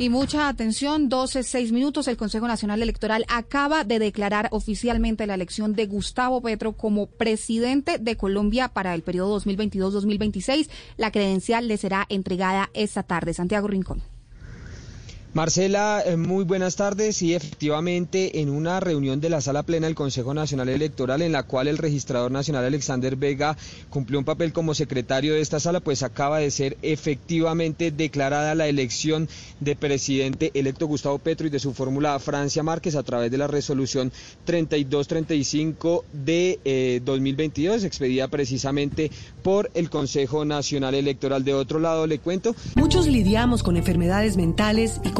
Y mucha atención, 12, 6 minutos. El Consejo Nacional Electoral acaba de declarar oficialmente la elección de Gustavo Petro como presidente de Colombia para el periodo 2022-2026. La credencial le será entregada esta tarde. Santiago Rincón. Marcela, eh, muy buenas tardes. Y efectivamente, en una reunión de la Sala Plena del Consejo Nacional Electoral, en la cual el registrador nacional Alexander Vega cumplió un papel como secretario de esta sala, pues acaba de ser efectivamente declarada la elección de presidente electo Gustavo Petro y de su fórmula Francia Márquez a través de la resolución 3235 de 2022, eh, expedida precisamente por el Consejo Nacional Electoral. De otro lado, le cuento. Muchos lidiamos con enfermedades mentales y con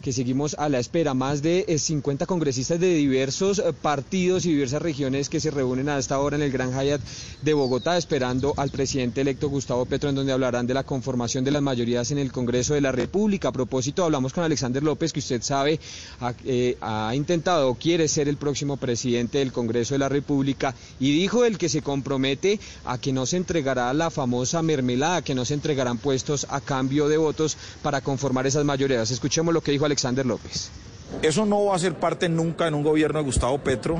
que seguimos a la espera. Más de 50 eh, congresistas de diversos eh, partidos y diversas regiones que se reúnen a esta hora en el Gran Hyatt de Bogotá esperando al presidente electo Gustavo Petro en donde hablarán de la conformación de las mayorías en el Congreso de la República. A propósito, hablamos con Alexander López, que usted sabe ha, eh, ha intentado o quiere ser el próximo presidente del Congreso de la República y dijo el que se compromete a que no se entregará la famosa mermelada, que no se entregarán puestos a cambio de votos para conformar esas mayorías. Escuchemos lo que dijo Alexander López. Eso no va a ser parte nunca en un gobierno de Gustavo Petro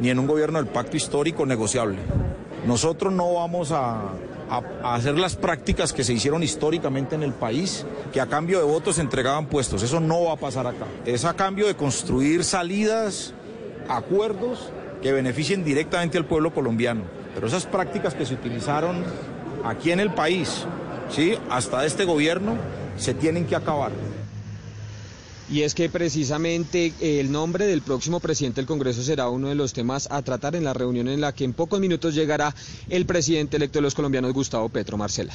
ni en un gobierno del pacto histórico negociable. Nosotros no vamos a, hacer las prácticas que se hicieron históricamente en el país, que a cambio de votos entregaban puestos. Eso no va a pasar acá. Es a cambio de construir salidas, acuerdos que beneficien directamente al pueblo colombiano. Pero esas prácticas que se utilizaron aquí en el país, ¿sí? hasta este gobierno, se tienen que acabar y es que precisamente el nombre del próximo presidente del Congreso será uno de los temas a tratar en la reunión en la que en pocos minutos llegará el presidente electo de los colombianos, Gustavo Petro Marcela.